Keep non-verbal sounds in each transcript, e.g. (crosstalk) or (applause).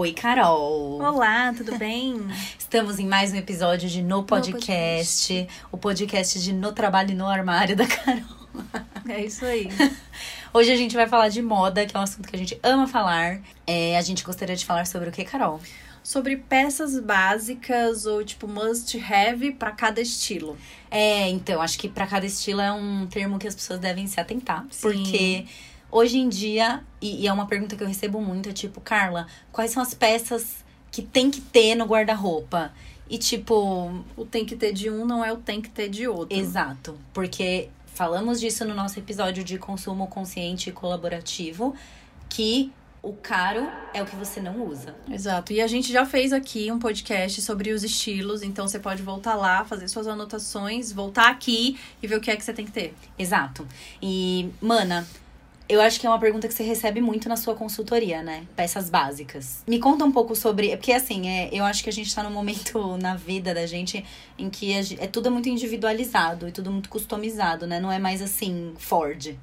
Oi, Carol! Olá, tudo bem? (laughs) Estamos em mais um episódio de No Podcast, Podcast. o podcast de No Trabalho e No Armário da (laughs) Carol. É isso aí. (laughs) Hoje a gente vai falar de moda, que é um assunto que a gente ama falar. É, a gente gostaria de falar sobre o que, Carol? Sobre peças básicas ou tipo must have para cada estilo. É, então, acho que para cada estilo é um termo que as pessoas devem se atentar. Sim. Porque hoje em dia, e, e é uma pergunta que eu recebo muito, é tipo, Carla, quais são as peças que tem que ter no guarda-roupa? E tipo, O tem que ter de um não é o tem que ter de outro. exato, porque falamos disso no nosso episódio de consumo consciente e colaborativo, que o caro é o que você não usa. Exato. E a gente já fez aqui um podcast sobre os estilos, então você pode voltar lá, fazer suas anotações, voltar aqui e ver o que é que você tem que ter. Exato. E, mana, eu acho que é uma pergunta que você recebe muito na sua consultoria, né? Peças básicas. Me conta um pouco sobre. Porque, assim, é, eu acho que a gente tá num momento (laughs) na vida da gente em que ge- é tudo muito individualizado e tudo muito customizado, né? Não é mais assim, Ford,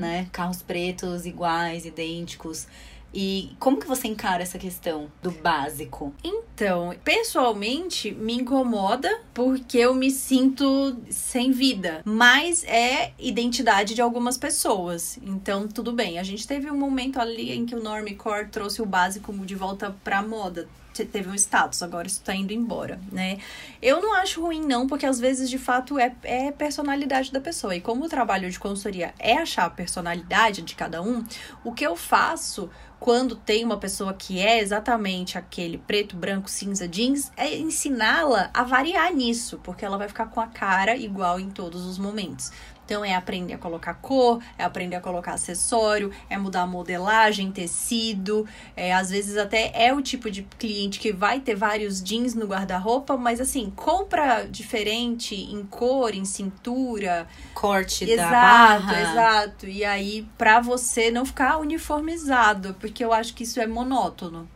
né? Carros pretos, iguais, idênticos. E como que você encara essa questão do básico? Então, pessoalmente, me incomoda porque eu me sinto sem vida. Mas é identidade de algumas pessoas. Então, tudo bem. A gente teve um momento ali em que o Normcore trouxe o básico de volta pra moda. Te- Teve um status, agora isso tá indo embora, né? Eu não acho ruim, não, porque às vezes, de fato, é, é personalidade da pessoa. E como o trabalho de consultoria é achar a personalidade de cada um, o que eu faço quando tem uma pessoa que é exatamente aquele preto, branco, cinza, jeans, é ensiná-la a variar nisso, porque ela vai ficar com a cara igual em todos os momentos. Então é aprender a colocar cor, é aprender a colocar acessório, é mudar a modelagem, tecido. É, às vezes até é o tipo de cliente que vai ter vários jeans no guarda-roupa, mas assim, compra diferente em cor, em cintura, Corte da Exato, barra? exato. E aí, pra você não ficar uniformizado, porque eu acho que isso é monótono.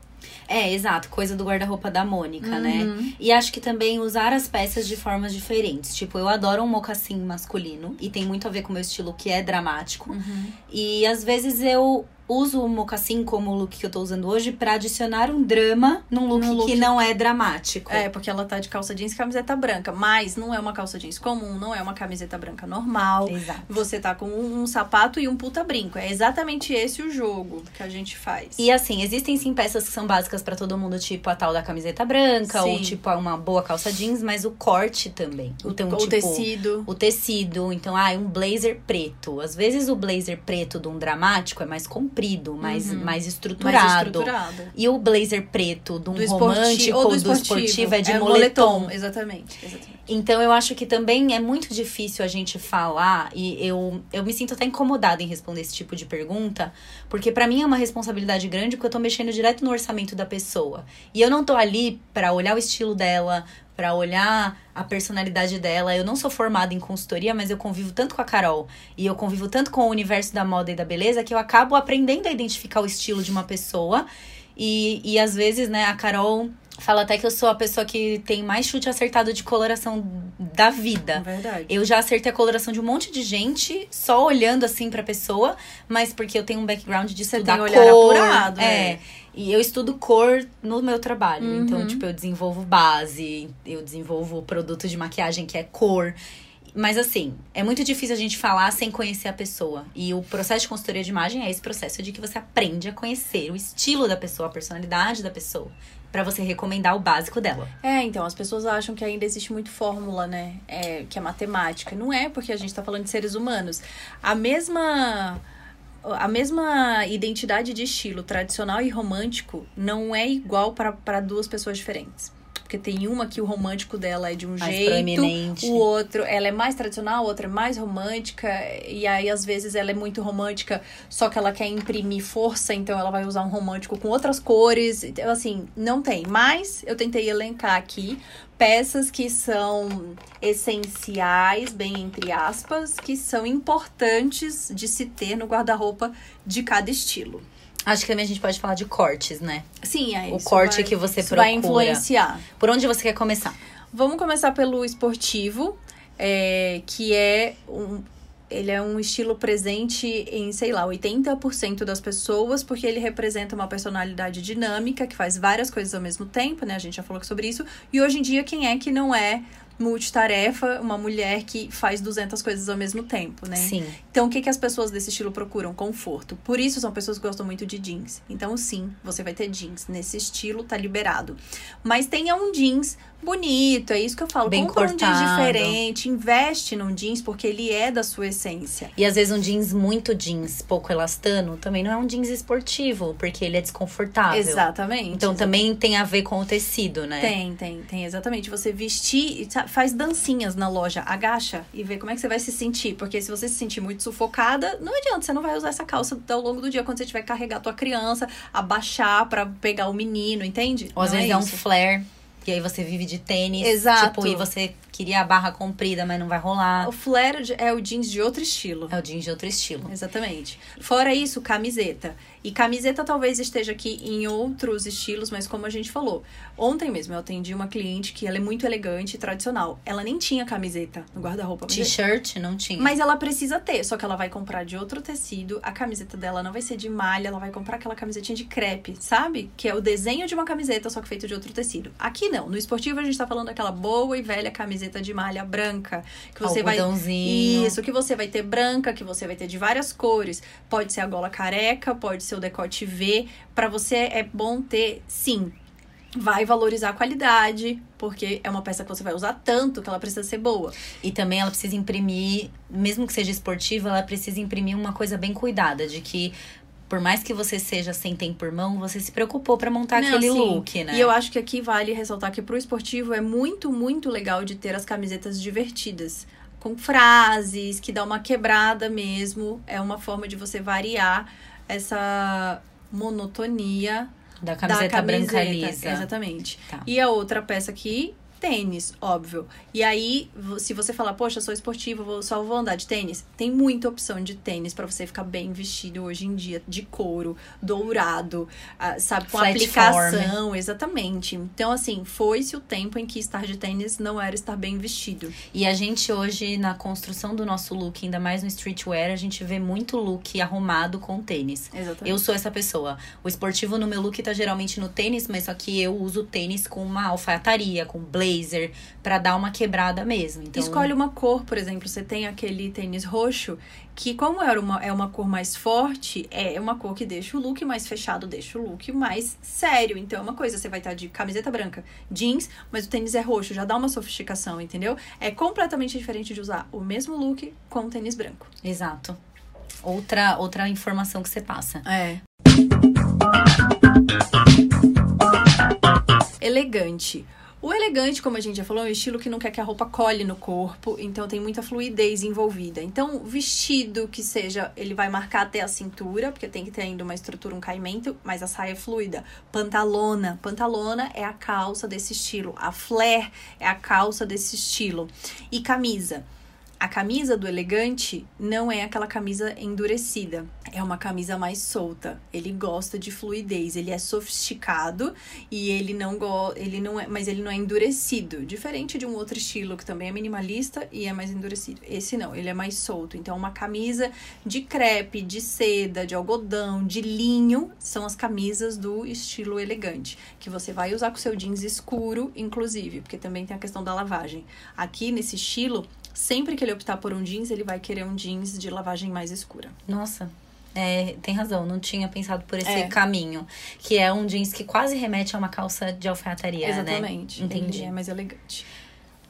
É, exato. Coisa do guarda-roupa da Mônica, né? Uhum. E acho que também usar as peças de formas diferentes. Tipo, eu adoro um mocassim masculino. E tem muito a ver com o meu estilo, que é dramático. Uhum. E às vezes eu uso o mocassim como o look que eu tô usando hoje pra adicionar um drama num look, look. que não é dramático. É, porque ela tá de calça jeans e camiseta branca. Mas não é uma calça jeans comum, não é uma camiseta branca normal. Exato. Você tá com um, um sapato e um puta brinco. É exatamente esse o jogo que a gente faz. E assim, existem sim peças que são básicas pra todo mundo, tipo a tal da camiseta branca, ou Sim. tipo uma boa calça jeans, mas o corte também. Então, o tipo, tecido. o tecido. Então, ah, um blazer preto. Às vezes o blazer preto de um dramático é mais comprido, mais, Uhum. mais Mais estruturado. estruturado. E o blazer preto de um Do esportivo, romântico ou ou do do esportivo. esportivo é de é moletom. Exatamente, exatamente. Então eu acho que também é muito difícil a gente falar e eu, eu me sinto até incomodada em responder esse tipo de pergunta, porque pra mim é uma responsabilidade grande porque eu tô mexendo direto no orçamento da pessoa. E eu não tô ali pra olhar o estilo dela, pra olhar a personalidade dela. Eu não sou formada em consultoria, mas eu convivo tanto com a Carol e eu convivo tanto com o universo da moda e da beleza que eu acabo aprendendo a identificar o estilo de uma pessoa. E, e às vezes, né, a Carol fala até que eu sou a pessoa que tem mais chute acertado de coloração da vida. verdade. Eu já acertei a coloração de um monte de gente, só olhando assim pra pessoa, mas porque eu tenho um background de Você estudar tem olhar cor. apurado, é. é. E eu estudo cor no meu trabalho. Uhum. Então, tipo, eu desenvolvo base, eu desenvolvo produto de maquiagem que é cor. Mas assim, é muito difícil a gente falar sem conhecer a pessoa. E o processo de consultoria de imagem é esse processo de que você aprende a conhecer o estilo da pessoa, a personalidade da pessoa, Pra você recomendar o básico dela. É, então, as pessoas acham que ainda existe muito fórmula, né? É, que é matemática. Não é, porque a gente tá falando de seres humanos. A mesma. A mesma identidade de estilo tradicional e romântico não é igual para duas pessoas diferentes. Porque tem uma que o romântico dela é de um Mais jeito, o outro, ela é mais tradicional, a outra é mais romântica, e aí às vezes ela é muito romântica, só que ela quer imprimir força, então ela vai usar um romântico com outras cores. Então, assim, não tem. Mas eu tentei elencar aqui peças que são essenciais, bem entre aspas, que são importantes de se ter no guarda-roupa de cada estilo. Acho que também a gente pode falar de cortes, né? Sim, é O isso corte vai- que você isso vai procura. influenciar. Por onde você quer começar? Vamos começar pelo esportivo, é, que é um. Ele é um estilo presente em, sei lá, 80% das pessoas, porque ele representa uma personalidade dinâmica que faz várias coisas ao mesmo tempo, né? A gente já falou sobre isso. E hoje em dia, quem é que não é multitarefa, uma mulher que faz 200 coisas ao mesmo tempo, né? Sim. Então, o que, que as pessoas desse estilo procuram? Conforto. Por isso, são pessoas que gostam muito de jeans. Então, sim, você vai ter jeans. Nesse estilo, tá liberado. Mas tenha um jeans bonito, é isso que eu falo. Bem Compra um jeans cortado. diferente, investe num jeans, porque ele é da sua essência. E às vezes um jeans muito jeans, pouco elastano, também não é um jeans esportivo, porque ele é desconfortável. Exatamente. Então também tem a ver com o tecido, né? Tem, tem, tem, exatamente. Você vestir, e faz dancinhas na loja, agacha e vê como é que você vai se sentir. Porque se você se sentir muito sufocada, não adianta, você não vai usar essa calça ao longo do dia quando você tiver que carregar a tua criança, abaixar pra pegar o menino, entende? Ou às Não vezes é, um isso. flare, e aí você vive de tênis. Exato. Tipo, e você queria a barra comprida, mas não vai rolar. O flare é o jeans de outro estilo. É o jeans de outro estilo. Exatamente. Fora isso, camiseta. E camiseta talvez esteja aqui em outros estilos, mas como a gente falou, ontem mesmo eu atendi uma cliente que ela é muito elegante e tradicional. Ela nem tinha camiseta no guarda-roupa. mas- T-shirt não tinha. Mas ela precisa ter, só que ela vai comprar de outro tecido. A camiseta dela não vai ser de malha, ela vai comprar aquela camisetinha de crepe, sabe? Que é o desenho de uma camiseta, só que feito de outro tecido. Aqui não. No esportivo a gente tá falando daquela boa e velha camiseta de malha branca. Que você vai. Isso, que você vai ter branca, que você vai ter de várias cores. Pode ser a gola careca, pode ser o decote V. Pra você é bom ter, sim. Vai valorizar a qualidade, porque é uma peça que você vai usar tanto que ela precisa ser boa. E também ela precisa imprimir, mesmo que seja esportiva, ela precisa imprimir uma coisa bem cuidada, de que por mais que você seja sem tempo por mão, você se preocupou pra montar Não, aquele sim. look, né? E eu acho que aqui vale ressaltar que pro esportivo é muito, muito legal de ter as camisetas divertidas. Com frases, que dá uma quebrada mesmo. É uma forma de você variar essa monotonia da camiseta, da camiseta. branca lisa. Exatamente. Tá. E a outra peça aqui, tênis, óbvio. E aí, se você falar, poxa, eu sou esportiva, vou, só vou andar de tênis, tem muita opção de tênis pra você ficar bem vestido hoje em dia, de couro, dourado, ah, sabe, com Flat aplicação, exatamente. Então, assim, foi-se o tempo em que estar de tênis não era estar bem vestido. E a gente hoje, na construção do nosso look, ainda mais no streetwear, a gente vê muito look arrumado com tênis. Exatamente. Eu sou essa pessoa. O esportivo no meu look tá geralmente no tênis, mas só que eu uso tênis com uma alfaiataria, com blazer, pra dar uma quebrada mesmo. Então, Escolhe uma cor, por exemplo, você tem aquele tênis roxo, que como era uma, é uma cor mais forte, é uma cor que deixa o look mais fechado, deixa o look mais sério. Então é uma coisa, você vai estar de camiseta branca, jeans, mas o tênis é roxo, já dá uma sofisticação, entendeu? É completamente diferente de usar o mesmo look com o tênis branco. Exato. Outra, outra informação que você passa. É. Elegante. O elegante, como a gente já falou, é um estilo que não quer que a roupa colhe no corpo, então tem muita fluidez envolvida. Então, vestido que seja, ele vai marcar até a cintura, porque tem que ter ainda uma estrutura, um caimento, mas a saia é fluida. Pantalona. Pantalona é a calça desse estilo. A flare é a calça desse estilo. E camisa. A camisa do elegante não é aquela camisa endurecida, é uma camisa mais solta. Ele gosta de fluidez, ele é sofisticado e ele não go ele não é, mas ele não é endurecido, diferente de um outro estilo que também é minimalista e é mais endurecido. Esse não, ele é mais solto. Então uma camisa de crepe, de seda, de algodão, de linho, são as camisas do estilo elegante, que você vai usar com seu jeans escuro, inclusive, porque também tem a questão da lavagem. Aqui nesse estilo Sempre que ele optar por um jeans, ele vai querer um jeans de lavagem mais escura. Nossa. É, tem razão, não tinha pensado por esse É. caminho. Que é um jeans que quase remete a uma calça de alfaiataria, né? Exatamente. Entendi. Ele é mais elegante.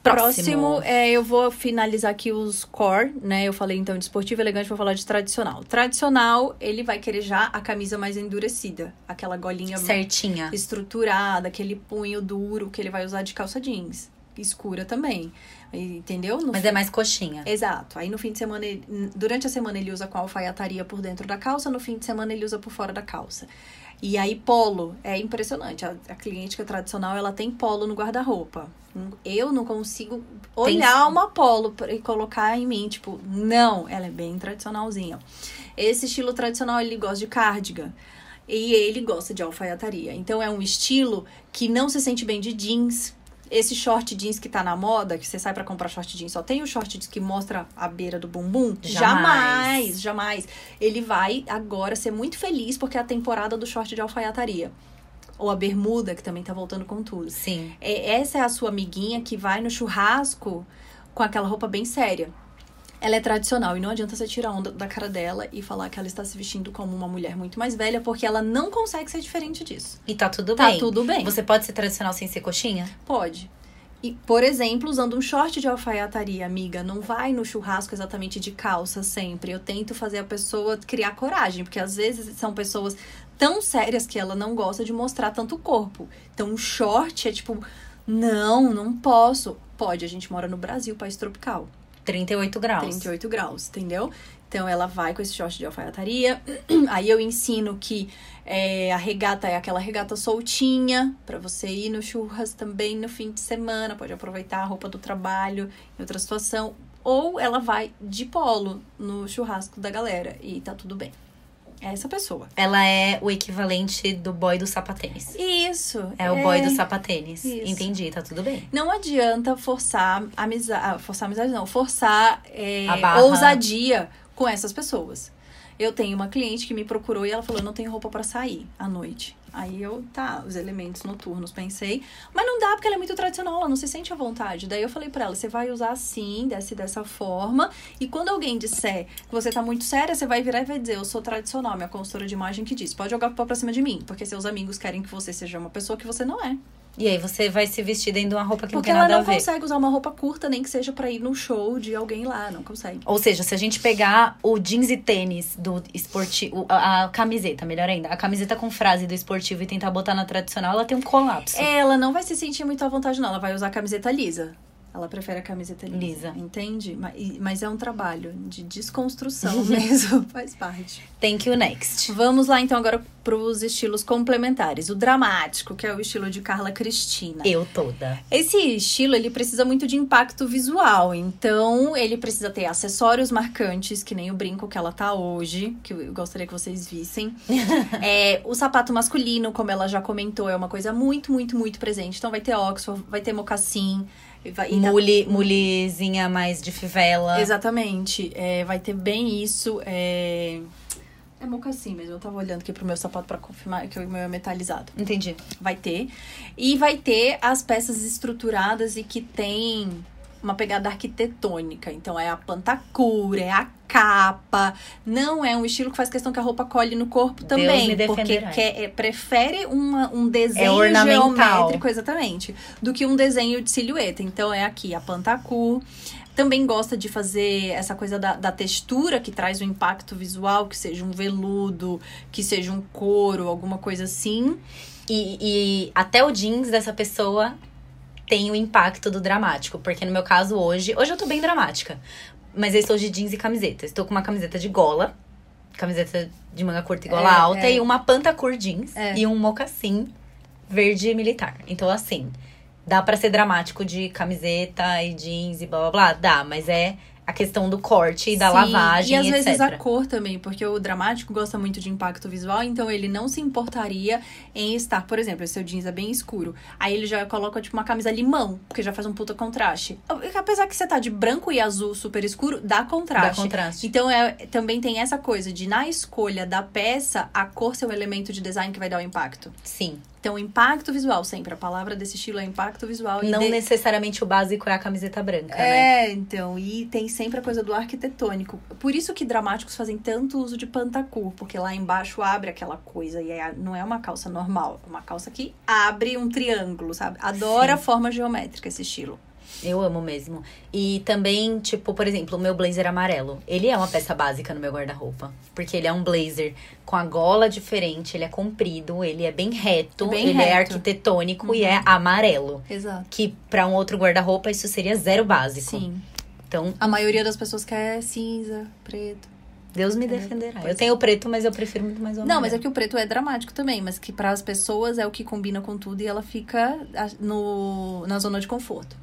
Próximo. é, eu vou finalizar aqui os core, né? Eu falei então de esportivo elegante, vou falar de tradicional. Tradicional, ele vai querer já a camisa mais endurecida, aquela golinha Certinha. estruturada, aquele punho duro que ele vai usar de calça jeans, escura também. Entendeu? No Mas fim- é mais coxinha. Exato. Aí no fim de semana, ele- durante a semana ele usa com a alfaiataria por dentro da calça, no fim de semana ele usa por fora da calça. E aí polo, é impressionante. A, a cliente que é tradicional, ela tem polo no guarda-roupa. Eu não consigo olhar uma polo e colocar em mim, tipo, não, ela é bem tradicionalzinha. Esse estilo tradicional, ele gosta de cardigan. E ele gosta de alfaiataria. Então é um estilo que não se sente bem de jeans. Esse short jeans que tá na moda, que você sai pra comprar short jeans, só tem o short jeans que mostra a beira do bumbum? Jamais. jamais, jamais. Ele vai agora ser muito feliz porque é a temporada do short de alfaiataria. Ou a bermuda, que também tá voltando com tudo. Sim. É, essa é a sua amiguinha que vai no churrasco com aquela roupa bem séria. Ela é tradicional e não adianta você tirar onda da cara dela e falar que ela está se vestindo como uma mulher muito mais velha, porque ela não consegue ser diferente disso. E tá tudo Tá bem. tudo bem. Você pode ser tradicional sem ser coxinha? Pode. E, por exemplo, usando um short de alfaiataria, amiga, não vai no churrasco exatamente de calça sempre. Eu tento fazer a pessoa criar coragem, porque às vezes são pessoas tão sérias que ela não gosta de mostrar tanto corpo. Então, um short é tipo, não, não posso. Pode, a gente mora no Brasil, país tropical. 38 graus. 38 graus, entendeu? Então ela vai com esse short de alfaiataria. (clears throat) Aí eu ensino que é, a regata é aquela regata soltinha pra você ir no churras também no fim de semana. Pode aproveitar a roupa do trabalho em outra situação. Ou ela vai de polo no churrasco da galera e tá tudo bem. É essa pessoa. Ela é o equivalente do boy do sapatênis. Isso. É o boy do sapatênis. Isso. Entendi, tá tudo bem. Não adianta forçar amizade. Forçar amizade, não. Forçar é, ousadia com essas pessoas. Eu tenho uma cliente que me procurou e ela falou: Eu não tenho roupa pra sair à noite. Aí eu, tá, os elementos noturnos, pensei. Mas não dá porque ela é muito tradicional, ela não se sente à vontade. Daí eu falei pra ela: você vai usar assim, desce dessa forma. E quando alguém disser que você tá muito séria, você vai virar e vai dizer: Eu sou tradicional, minha consultora de imagem que diz. Pode jogar pra cima de mim, porque seus amigos querem que você seja uma pessoa que você não é. E aí você vai se vestir dentro de uma roupa que Porque não tem ela nada não a ver. consegue usar uma roupa curta, nem que seja pra ir num show de alguém lá, não consegue. Ou seja, se a gente pegar o jeans e tênis do esportivo, a, a camiseta, melhor ainda, a camiseta com frase do esportivo e tentar botar na tradicional, ela tem um colapso. Ela não vai se sentir muito à vontade, não. Ela vai usar a camiseta lisa. Ela prefere a camiseta lisa. Lisa. Entende? Ma- Mas é um trabalho de desconstrução mesmo, (laughs) faz parte. Thank you next. Vamos lá então agora pros estilos complementares. O dramático, que é o estilo de Carla Cristina. Eu toda. Esse estilo, ele precisa muito de impacto visual. Então, ele precisa ter acessórios marcantes, que nem o brinco que ela tá hoje, que eu gostaria que vocês vissem. (laughs) É, o sapato masculino, como ela já comentou, é uma coisa muito, muito, muito presente. Então, vai ter Oxford, vai ter mocassim. Vai, Mule, mulezinha mais de fivela. Exatamente. É, vai ter bem isso. É... É mocassim mesmo. Eu tava olhando aqui pro meu sapato pra confirmar que o meu é metalizado. Entendi. Vai ter. E vai ter as peças estruturadas e que tem uma pegada arquitetônica. Então é a pantacura, é a capa. Não é um estilo que faz questão que a roupa colhe no corpo também. porque quer, é, prefere uma, um desenho É geométrico, exatamente, do que um desenho de silhueta. Então é aqui a pantacur. Também gosta de fazer essa coisa da, da textura que traz o impacto visual, que seja um veludo, que seja um couro, alguma coisa assim. E, e até o jeans dessa pessoa tem o impacto do dramático. Porque no meu caso hoje, hoje eu tô bem dramática. Mas eu estou de jeans e camiseta. Estou com uma camiseta de gola, camiseta de manga curta e gola É, alta, é. e uma pantacur jeans É. e um mocassim verde militar. Então, assim, dá pra ser dramático de camiseta e jeans e blá blá blá? Dá, mas é a questão do corte e da Sim, lavagem, E às etc. vezes a cor também, porque o dramático gosta muito de impacto visual, então ele não se importaria em estar, por exemplo, seu jeans é bem escuro. Aí ele já coloca tipo uma camisa limão, porque já faz um puta contraste. Apesar que você tá de branco e azul super escuro, dá contraste. Dá contraste. Então é, também tem essa coisa de na escolha da peça, a cor ser o elemento de design que vai dar o impacto. Sim. Então, impacto visual, sempre. A palavra desse estilo é impacto visual. e Não de- necessariamente o básico é a camiseta branca, né? é, então, e tem sempre a coisa do arquitetônico. Por isso que dramáticos fazem tanto uso de pantacur, porque lá embaixo abre aquela coisa e é- não é uma calça normal, é uma calça que abre um triângulo, sabe? Adora Sim. forma geométrica esse estilo. Eu amo mesmo. E também, tipo, por exemplo, o meu blazer amarelo. Ele é uma peça básica no meu guarda-roupa. Porque ele é um blazer com a gola diferente, ele é comprido, ele é bem reto, Bem ele é reto. arquitetônico e é amarelo. Exato. Que pra um outro guarda-roupa isso seria zero básico. Sim. Então, A maioria das pessoas quer cinza, preto. Deus me defenderá. É, Pois Eu tenho o preto, mas eu prefiro muito mais o Não, amarelo. mas é que o preto é dramático também, mas que para as pessoas é o que combina com tudo e ela fica no, na zona de conforto.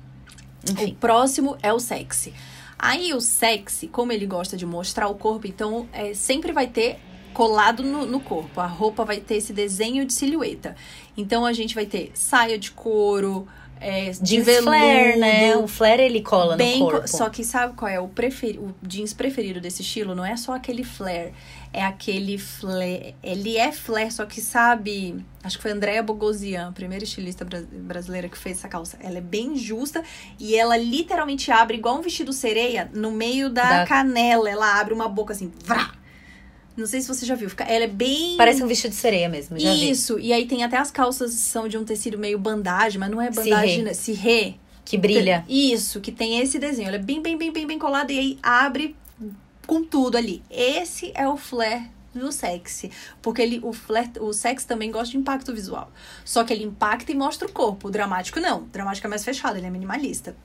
O Enfim. próximo é o sexy. Aí o sexy, como ele gosta de mostrar o corpo, então é, sempre vai ter colado no, no corpo. A roupa vai ter esse desenho de silhueta. Então a gente vai ter saia de couro, é, de Jeans veludo, flare, né? O flare ele cola bem no co- corpo. Só que sabe qual é o, preferi o jeans preferido desse estilo? Não é só aquele flare. É aquele flare. Ele é flare, só que sabe. Acho que foi a Andrea Bogosian, a primeira estilista bra- brasileira que fez essa calça. Ela é bem justa e ela literalmente abre igual um vestido sereia no meio da, Da- canela. Ela abre uma boca assim. Vrá! Não sei se você já viu. Ela é bem. Parece um vestido de sereia mesmo, já vi. Isso, e aí tem até as calças que são de um tecido meio bandagem, mas não é bandagem, né? Cirrê. Que brilha. Isso, que tem esse desenho. Ele é bem, bem, bem, bem, bem colado e aí abre com tudo ali. Esse é o flare do sexy. Porque ele, o flare, o sexy também gosta de impacto visual. Só que ele impacta e mostra o corpo. O dramático não. O dramático é mais fechado, ele é minimalista.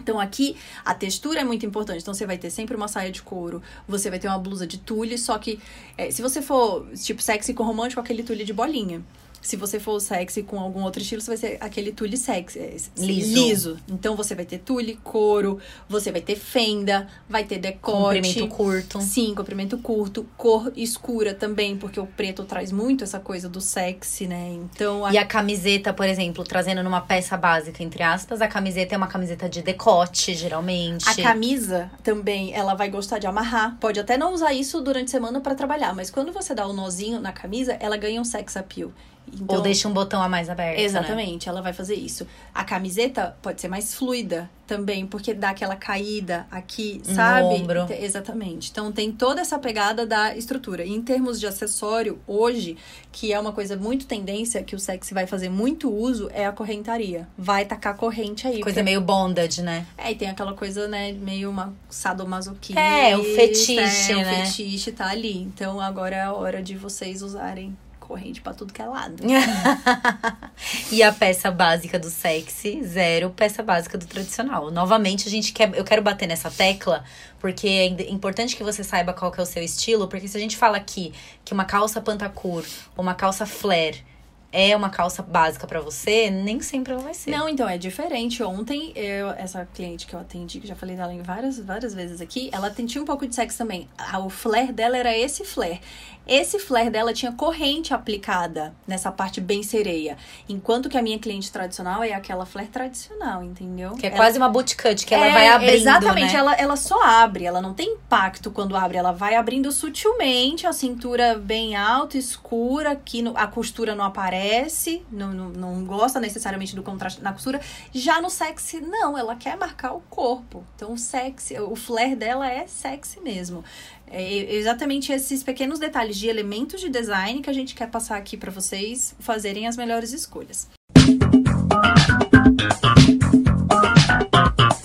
Então aqui a textura é muito importante. Então você vai ter sempre uma saia de couro, você vai ter uma blusa de tule, só que é, se você for tipo sexy com romântico, aquele tule de bolinha. Se você for sexy com algum outro estilo, você vai ser aquele tule sexy. é, Liso. Então você vai ter tule, couro, você vai ter fenda, vai ter decote. Comprimento curto. Sim, comprimento curto, cor escura também, porque o preto traz muito essa coisa do sexy, né? Então a E a camiseta, por exemplo, trazendo numa peça básica, entre aspas, a camiseta é uma camiseta de decote, geralmente. A camisa também, ela vai gostar de amarrar. Pode até não usar isso durante a semana pra trabalhar, mas quando você dá o nozinho na camisa, ela ganha um sex appeal. Então, Ou deixa um botão a mais aberto. Né? Exatamente, ela vai fazer isso. A camiseta pode ser mais fluida também, porque dá aquela caída aqui, No sabe? ombro. Então, Exatamente. Então tem toda essa pegada da estrutura. E em termos de acessório, hoje, que é uma coisa muito tendência, que o sexy vai fazer muito uso, é a correntaria. Vai tacar corrente aí. Coisa porque- meio bondage, né? é, e tem aquela coisa, né, meio uma sadomasoquista. É, o fetiche, é, o né? fetiche tá ali. Então agora é a hora de vocês usarem corrente pra tudo que é lado. (laughs) e a peça básica do sexy, zero peça básica do tradicional. Novamente, a gente quer. Eu quero bater nessa tecla, porque é importante que você saiba qual que é o seu estilo, porque se a gente fala aqui que uma calça pantacur ou uma calça flare é uma calça básica pra você, nem sempre ela vai ser. Não, então, é diferente. Ontem, eu, essa cliente que eu atendi, que já falei dela em várias, várias vezes aqui, ela tinha um pouco de sexo também. Ah, O flare dela era esse flare. Esse flare dela tinha corrente aplicada nessa parte bem sereia. Enquanto que a minha cliente tradicional é aquela flare tradicional, entendeu? Que é Ela- quase uma bootcut, que ela É, vai abrindo, Exatamente, né? ela, ela só abre, ela não tem impacto quando abre, ela vai abrindo sutilmente, a cintura bem alta, escura, aqui no- a costura não aparece, não, não, não gosta necessariamente do contraste na costura. Já no sexy, não, ela quer marcar o corpo. Então o sexy, o flare dela é sexy mesmo. É exatamente esses pequenos detalhes de elementos de design que a gente quer passar aqui pra vocês fazerem as melhores escolhas.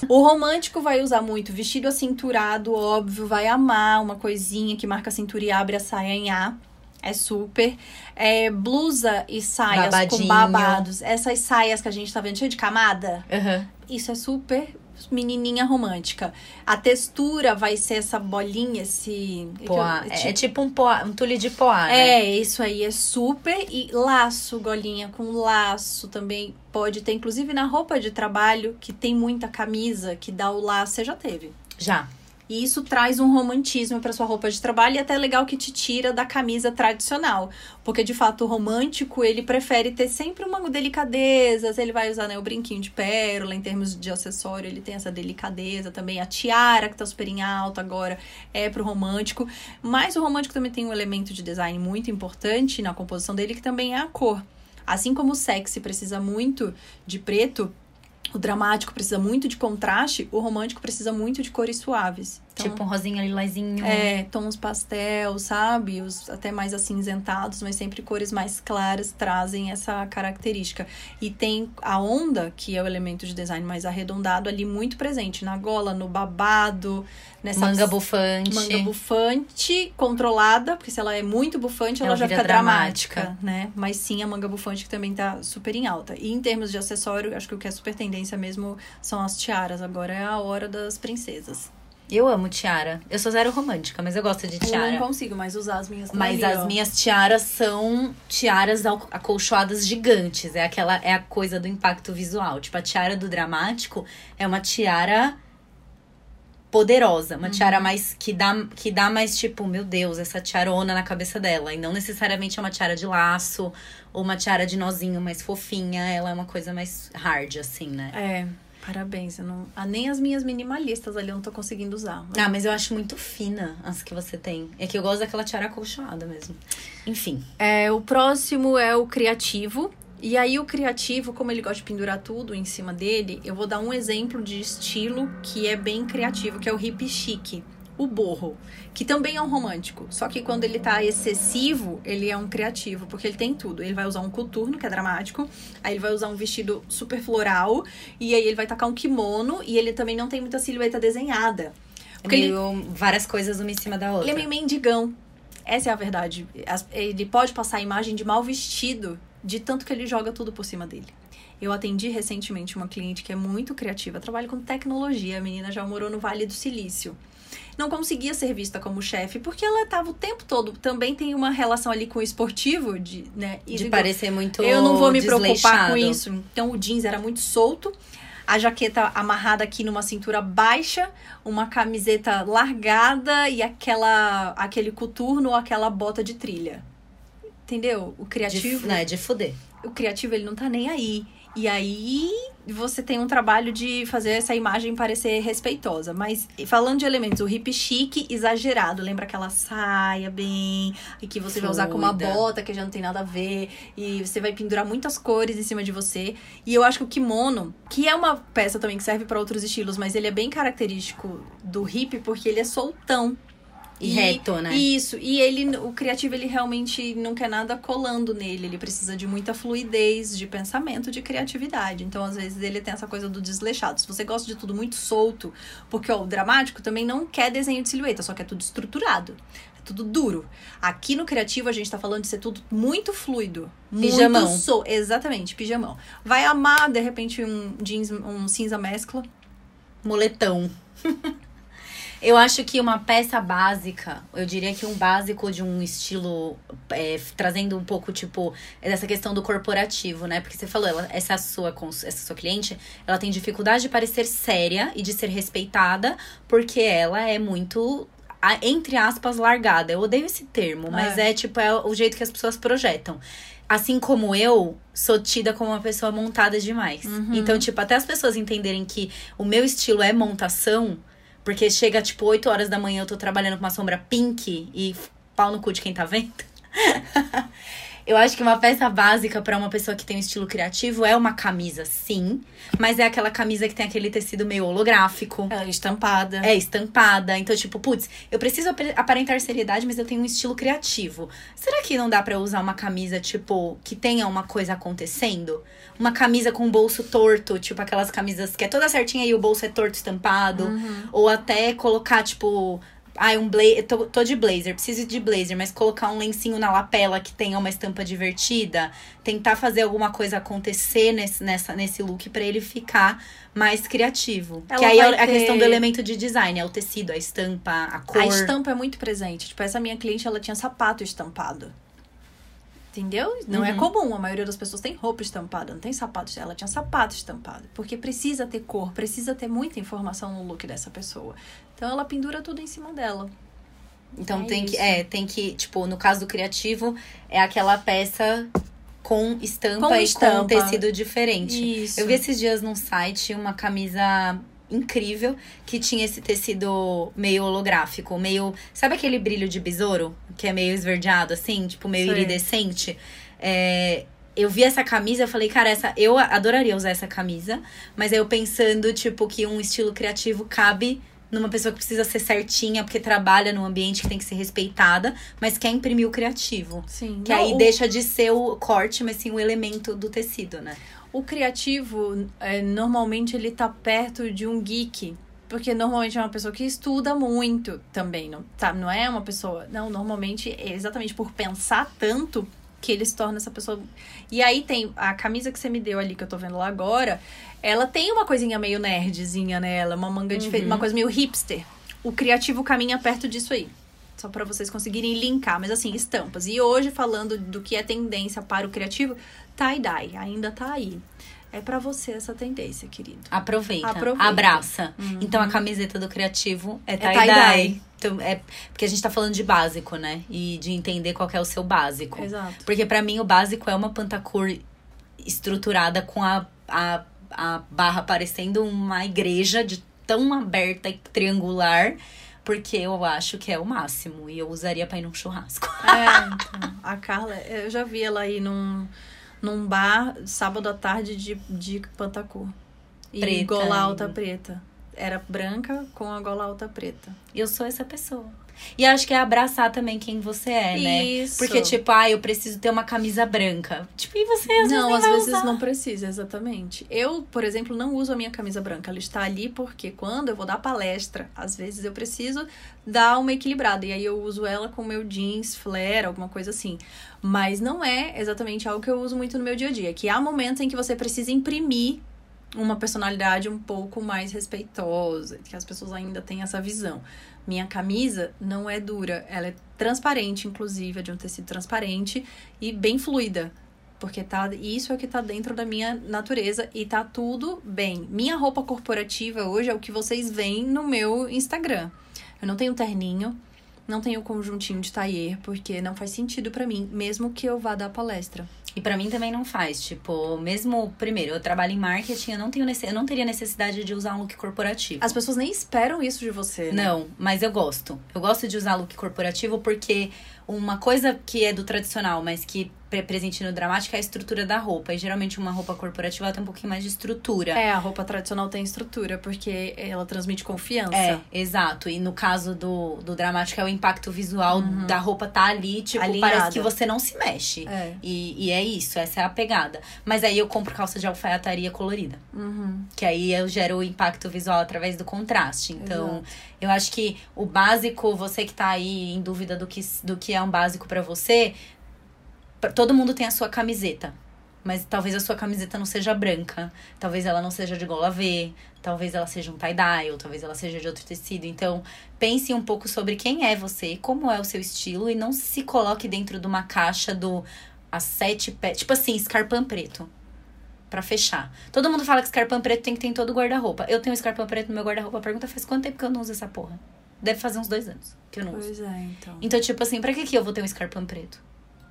O romântico vai usar muito vestido acinturado, óbvio, vai amar uma coisinha que marca a cintura e abre a saia em A. É super. É, blusa e saias Babadinho. com babados. Essas saias que a gente tá vendo cheia de camada. Aham. Isso é super menininha romântica. A textura vai ser essa bolinha, esse... Poá. é É, é tipo um, poá, um tule de poá, né? é, isso aí é super. E laço, golinha com laço também pode ter, inclusive na roupa de trabalho, que tem muita camisa que dá o laço, você já teve. Já. E isso traz um romantismo para sua roupa de trabalho e até é legal que te tira da camisa tradicional. Porque, de fato, o romântico, ele prefere ter sempre uma delicadeza. Ele vai usar né, o brinquinho de pérola, em termos de acessório, ele tem essa delicadeza também. A tiara, que tá super em alta agora, é pro romântico. Mas o romântico também tem um elemento de design muito importante na composição dele, que também é a cor. Assim como o sexy precisa muito de preto, o dramático precisa muito de contraste, o romântico precisa muito de cores suaves. Então, tipo um rosinha lilazinho. É, tons pastel, sabe? Os até mais acinzentados, mas sempre cores mais claras trazem essa característica. E tem a onda, que é o elemento de design mais arredondado, ali muito presente. Na gola, no babado, nessa Manga bufante. manga bufante controlada, porque se ela é muito bufante, ela, Ela já fica dramática, dramática. né? Mas sim a manga bufante que também tá super em alta. E em termos de acessório, acho que o que é super tendência mesmo são as tiaras. Agora é a hora das princesas. Eu amo tiara. Eu sou zero romântica, mas eu gosto de Eu tiara. não consigo mais usar as minhas Mas ali, as ó. minhas tiaras são tiaras acolchoadas gigantes. É aquela é a coisa do impacto visual. Tipo, a tiara do dramático é uma tiara poderosa, uma tiara Uhum. mais que dá que dá mais tipo, meu Deus, essa tiarona na cabeça dela, e não necessariamente é uma tiara de laço ou uma tiara de nozinho mais fofinha, ela é uma coisa mais hard assim, né? É, parabéns. Eu não... ah, nem as minhas minimalistas ali eu não tô conseguindo usar. Ah, mas eu acho muito fina as que você tem. É que eu gosto daquela tiara acolchoada mesmo. Enfim. É, o próximo é o criativo. E aí, o criativo, como ele gosta de pendurar tudo em cima dele, eu vou dar um exemplo de estilo que é bem criativo, que é o hip chic. O borro, que também é um romântico. Só que quando ele tá excessivo, ele é um criativo, porque ele tem tudo. Ele vai usar um coturno, que é dramático, aí ele vai usar um vestido super floral, e aí ele vai tacar um kimono, e ele também não tem muita silhueta desenhada. Porque ele, meio várias coisas uma em cima da outra. ele é meio mendigão. Essa é a verdade. Ele pode passar a imagem de mal vestido, de tanto que ele joga tudo por cima dele. Eu atendi recentemente uma cliente que é muito criativa, trabalha com tecnologia. A menina já morou no Vale do Silício. Não conseguia ser vista como chefe, porque ela estava o tempo todo. Também tem uma relação ali com o esportivo, de, né? e de digo, parecer muito eu não vou me preocupar com isso. Então o jeans era muito solto, a jaqueta amarrada aqui numa cintura baixa, uma camiseta largada e aquela aquele coturno ou aquela bota de trilha. Entendeu? O De, criativo, não, é de fuder. o criativo ele não tá nem aí. E aí você tem um trabalho de fazer essa imagem parecer respeitosa. Mas falando de elementos, o hip chique exagerado. Lembra aquela saia bem, e que você vai usar com uma bota que já não tem nada a ver. E você vai pendurar muitas cores em cima de você. E eu acho que o kimono, que é uma peça também que serve para outros estilos, mas ele é bem característico do hip porque ele é soltão. E, reto, né? Isso, e ele, o criativo, ele realmente não quer nada colando nele. Ele precisa de muita fluidez de pensamento, de criatividade. Então, às vezes, ele tem essa coisa do desleixado. Se você gosta de tudo muito solto, porque ó, o dramático também não quer desenho de silhueta, só quer tudo estruturado. É tudo duro. Aqui no criativo, a gente tá falando de ser tudo muito fluido. Pijamão. Muito sol. Exatamente, pijamão. Vai amar, de repente, um jeans, um cinza mescla. Moletão. (laughs) eu acho que uma peça básica, eu diria que um básico de um estilo, é, trazendo um pouco, tipo, dessa questão do corporativo, né? Porque você falou, ela, essa, sua, essa sua cliente, ela tem dificuldade de parecer séria e de ser respeitada, porque ela é muito entre aspas, largada. Eu odeio esse termo, mas é. tipo, é o jeito que as pessoas projetam. Assim como eu, sou tida como uma pessoa montada demais. Então, tipo, até as pessoas entenderem que o meu estilo é montação, porque chega, tipo, 8 horas da manhã, eu tô trabalhando com uma sombra pink e pau no cu de quem tá vendo. (laughs) Eu acho que uma peça básica pra uma pessoa que tem um estilo criativo é uma camisa, sim. Mas é aquela camisa que tem aquele tecido meio holográfico. É estampada. É estampada. Então, tipo, putz, eu preciso ap- aparentar seriedade, mas eu tenho um estilo criativo. Será que não dá pra eu usar uma camisa, tipo, que tenha uma coisa acontecendo? Uma camisa com bolso torto, tipo aquelas camisas que é toda certinha e o bolso é torto estampado. Ou até colocar, tipo. Ai, um blazer. Tô, tô de blazer, preciso de blazer, mas colocar um lencinho na lapela que tenha uma estampa divertida. Tentar fazer alguma coisa acontecer nesse, nessa, nesse look pra ele ficar mais criativo. Ela que aí é vai a questão do elemento de design, é o tecido, a estampa, a cor. A estampa é muito presente. Tipo, essa minha cliente, ela tinha sapato estampado. Entendeu? Não é Uhum. comum. A maioria das pessoas tem roupa estampada, não tem sapato. Ela tinha sapato estampado. Porque precisa ter cor, precisa ter muita informação no look dessa pessoa. Então ela pendura tudo em cima dela. Então É tem que, isso. é, tem que, tipo, no caso do criativo, é aquela peça com estampa Com e estampa. com tecido diferente. Isso. Eu vi esses dias num site uma camisa incrível que tinha esse tecido meio holográfico, meio. Sabe aquele brilho de besouro? Que é meio esverdeado, assim, tipo, meio Sei. iridescente? É, eu vi essa camisa, eu falei, cara, essa, eu adoraria usar essa camisa, mas aí eu pensando, tipo, que um estilo criativo cabe numa pessoa que precisa ser certinha, porque trabalha num ambiente que tem que ser respeitada, mas quer imprimir o criativo. Sim. Que Não, aí o- deixa de ser o corte, mas sim o elemento do tecido, né? O criativo, é, normalmente, ele tá perto de um geek. Porque normalmente é uma pessoa que estuda muito também, não, tá? não é uma pessoa. Não, normalmente é exatamente por pensar tanto que ele se torna essa pessoa. E aí tem a camisa que você me deu ali, que eu tô vendo lá agora, ela tem uma coisinha meio nerdzinha nela, uma manga diferente, uma coisa meio hipster. O criativo caminha perto disso aí. Só pra vocês conseguirem linkar, mas assim, estampas. E hoje, falando do que é tendência para o criativo, tie-dye, ainda tá aí. É pra você essa tendência, querido. Aproveita, Aproveita. abraça. Então a camiseta do criativo é tie-dye. tie-dye. então, é porque a gente tá falando de básico, né? E de entender qual é o seu básico. Exato. Porque pra mim o básico é uma pantacur estruturada com a, a, a barra parecendo uma igreja de tão aberta e triangular. Porque eu acho que é o máximo. E eu usaria pra ir num churrasco. É, então, a Carla, eu já vi ela aí num, num bar sábado à tarde de, de Pantacur. E Preta gola alta ainda. preta. Era branca com a gola alta preta. Eu sou essa pessoa. E acho que é abraçar também quem você é, né? Isso. Porque, tipo, ah, eu preciso ter uma camisa branca. Tipo, e você às não, vezes nem às vezes usar. não precisa, exatamente. Eu, por exemplo, não uso a minha camisa branca. Ela está ali porque quando eu vou dar palestra, às vezes eu preciso dar uma equilibrada. E aí eu uso ela com o meu jeans, flare, alguma coisa assim. Mas não é exatamente algo que eu uso muito no meu dia a dia. Que há momentos em que você precisa imprimir uma personalidade um pouco mais respeitosa, que as pessoas ainda têm essa visão. Minha camisa não é dura, ela é transparente, inclusive, é de um tecido transparente e bem fluida. Porque tá, isso é o que tá dentro da minha natureza e tá tudo bem. Minha roupa corporativa hoje é o que vocês veem no meu Instagram. Eu não tenho terninho, não tenho conjuntinho de taier, porque não faz sentido pra mim, mesmo que eu vá dar palestra. E pra mim também não faz. Tipo, mesmo, primeiro, eu trabalho em marketing, eu não, tenho eu não teria necessidade de usar um look corporativo. As pessoas nem esperam isso de você, né? Não, mas eu gosto. Eu gosto de usar look corporativo porque uma coisa que é do tradicional, mas que é presente no dramático é a estrutura da roupa. E geralmente uma roupa corporativa tem um pouquinho mais de estrutura. É, a roupa tradicional tem estrutura, porque ela transmite confiança. É, exato. E no caso do, do dramático é o impacto visual da roupa tá ali, tipo, Alinhada. parece que você não se mexe. É. E, e é isso, essa é a pegada. Mas aí eu compro calça de alfaiataria colorida. Uhum. Que aí eu gero o impacto visual através do contraste. Então, Exato. Eu acho que o básico, você que tá aí em dúvida do que, do que é um básico pra você, todo mundo tem a sua camiseta. Mas talvez a sua camiseta não seja branca. Talvez ela não seja de gola V. Talvez ela seja um tie-dye. Ou talvez ela seja de outro tecido. Então, pense um pouco sobre quem é você, como é o seu estilo. E não se coloque dentro de uma caixa do as sete pés. Tipo assim, escarpão preto. Pra fechar. Todo mundo fala que escarpão preto tem que ter em todo o guarda-roupa. Eu tenho escarpão preto no meu guarda-roupa. Pergunta faz quanto tempo que eu não uso essa porra? Deve fazer uns dois anos que eu não uso. Pois é, então. Então, tipo assim, pra que, que eu vou ter um escarpão preto?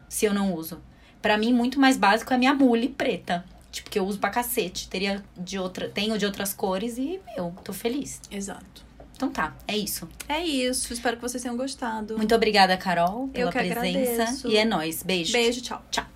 Se eu não uso. Pra mim, muito mais básico é a minha mule preta. Tipo, que eu uso pra cacete. Teria de outra, tenho de outras cores e, meu, tô feliz. Exato. Então tá, é isso. É isso. Espero que vocês tenham gostado. Muito obrigada, Carol, pela presença. agradeço. E é nóis. Beijo. Beijo, tchau. Tchau.